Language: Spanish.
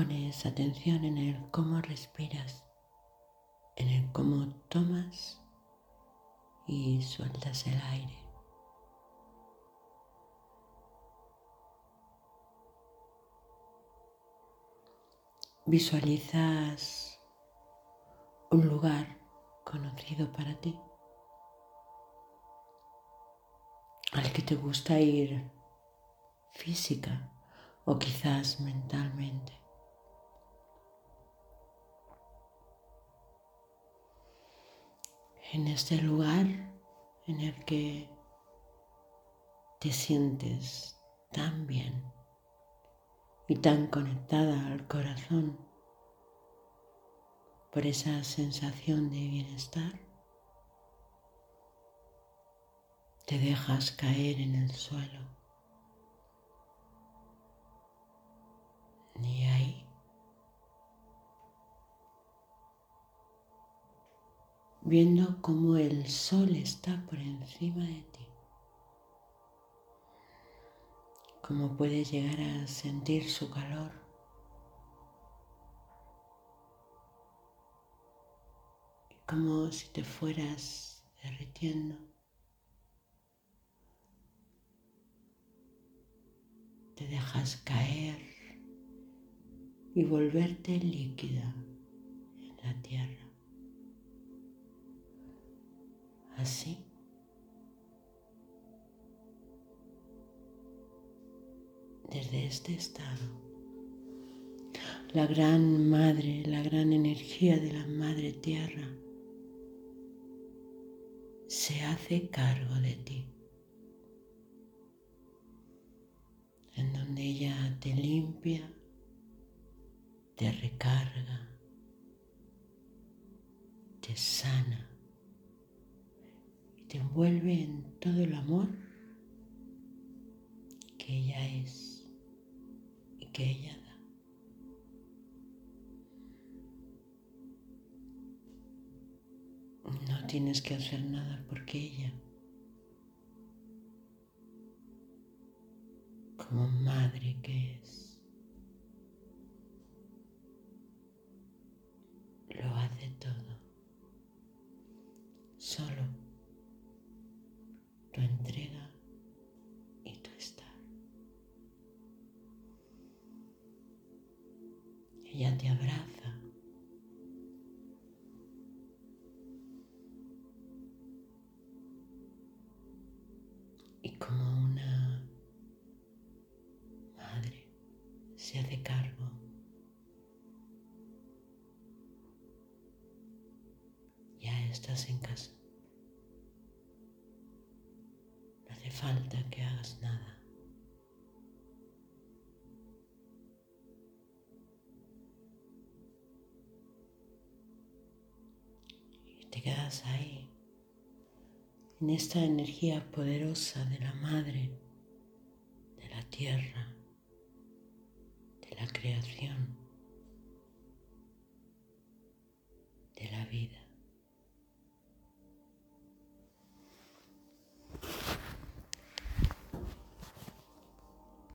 Pones atención en el cómo respiras, en el cómo tomas y sueltas el aire. Visualizas un lugar conocido para ti, al que te gusta ir física o quizás mentalmente. En este lugar en el que te sientes tan bien y tan conectada al corazón por esa sensación de bienestar, te dejas caer en el suelo. Viendo cómo el sol está por encima de ti. cómo puedes llegar a sentir su calor. Como si te fueras derritiendo. Te dejas caer y volverte líquida en la tierra. Así desde este estado. La gran madre, la gran energía de la madre tierra se hace cargo de ti, en donde ella te limpia, te recarga, te sana te envuelve en todo el amor que ella es que ella da. No tienes que hacer nada porque ella, como madre que es, tu entrega ella te abraza. Y como una madre se hace cargo ya estás en casa. Falta que hagas nada. te quedas ahí, en esta energía poderosa de la madre, de la tierra, de la creación.